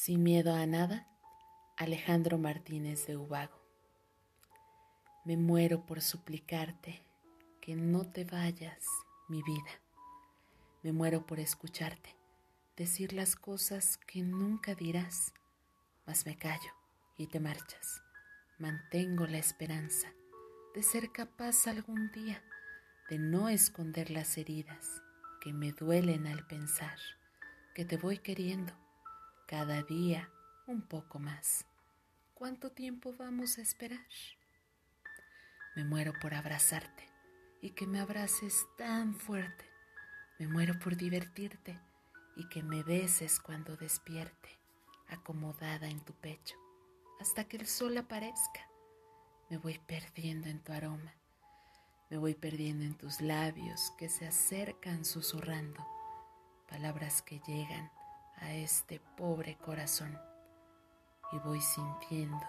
Sin miedo a nada, Alejandro Martínez de Ubago. Me muero por suplicarte que no te vayas, mi vida. Me muero por escucharte, decir las cosas que nunca dirás, mas me callo y te marchas. Mantengo la esperanza de ser capaz algún día de no esconder las heridas que me duelen al pensar que te voy queriendo cada día un poco más. ¿Cuánto tiempo vamos a esperar? Me muero por abrazarte y que me abraces tan fuerte. Me muero por divertirte y que me beses cuando despierte, acomodada en tu pecho, hasta que el sol aparezca. Me voy perdiendo en tu aroma, me voy perdiendo en tus labios que se acercan susurrando, palabras que llegan a este pobre corazón y voy sintiendo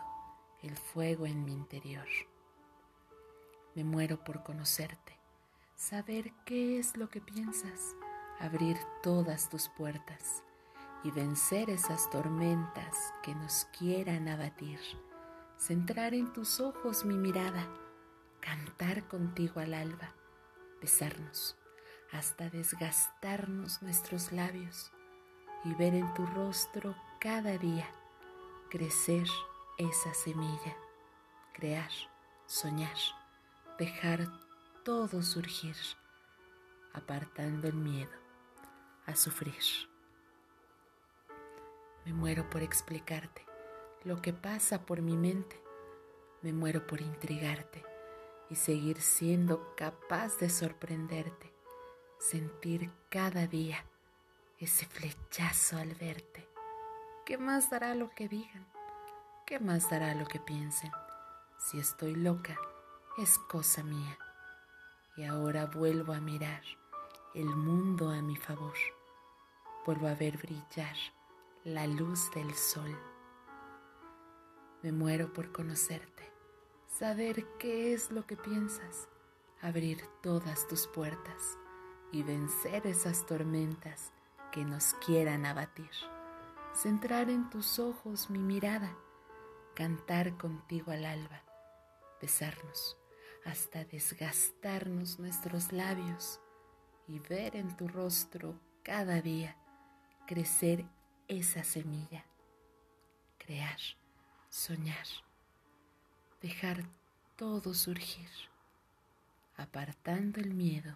el fuego en mi interior. Me muero por conocerte, saber qué es lo que piensas, abrir todas tus puertas y vencer esas tormentas que nos quieran abatir, centrar en tus ojos mi mirada, cantar contigo al alba, besarnos hasta desgastarnos nuestros labios y ver en tu rostro cada día crecer esa semilla, crear, soñar, dejar todo surgir, apartando el miedo a sufrir. Me muero por explicarte lo que pasa por mi mente, me muero por intrigarte y seguir siendo capaz de sorprenderte, sentir cada día ese flechazo al verte. ¿Qué más dará lo que digan? ¿Qué más dará lo que piensen? Si estoy loca, es cosa mía. Y ahora vuelvo a mirar el mundo a mi favor. Vuelvo a ver brillar la luz del sol. Me muero por conocerte, saber qué es lo que piensas, abrir todas tus puertas y vencer esas tormentas que nos quieran abatir, centrar en tus ojos mi mirada, cantar contigo al alba, besarnos hasta desgastarnos nuestros labios y ver en tu rostro cada día crecer esa semilla, crear, soñar, dejar todo surgir, apartando el miedo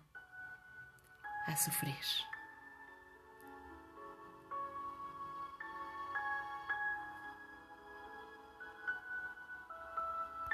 a sufrir.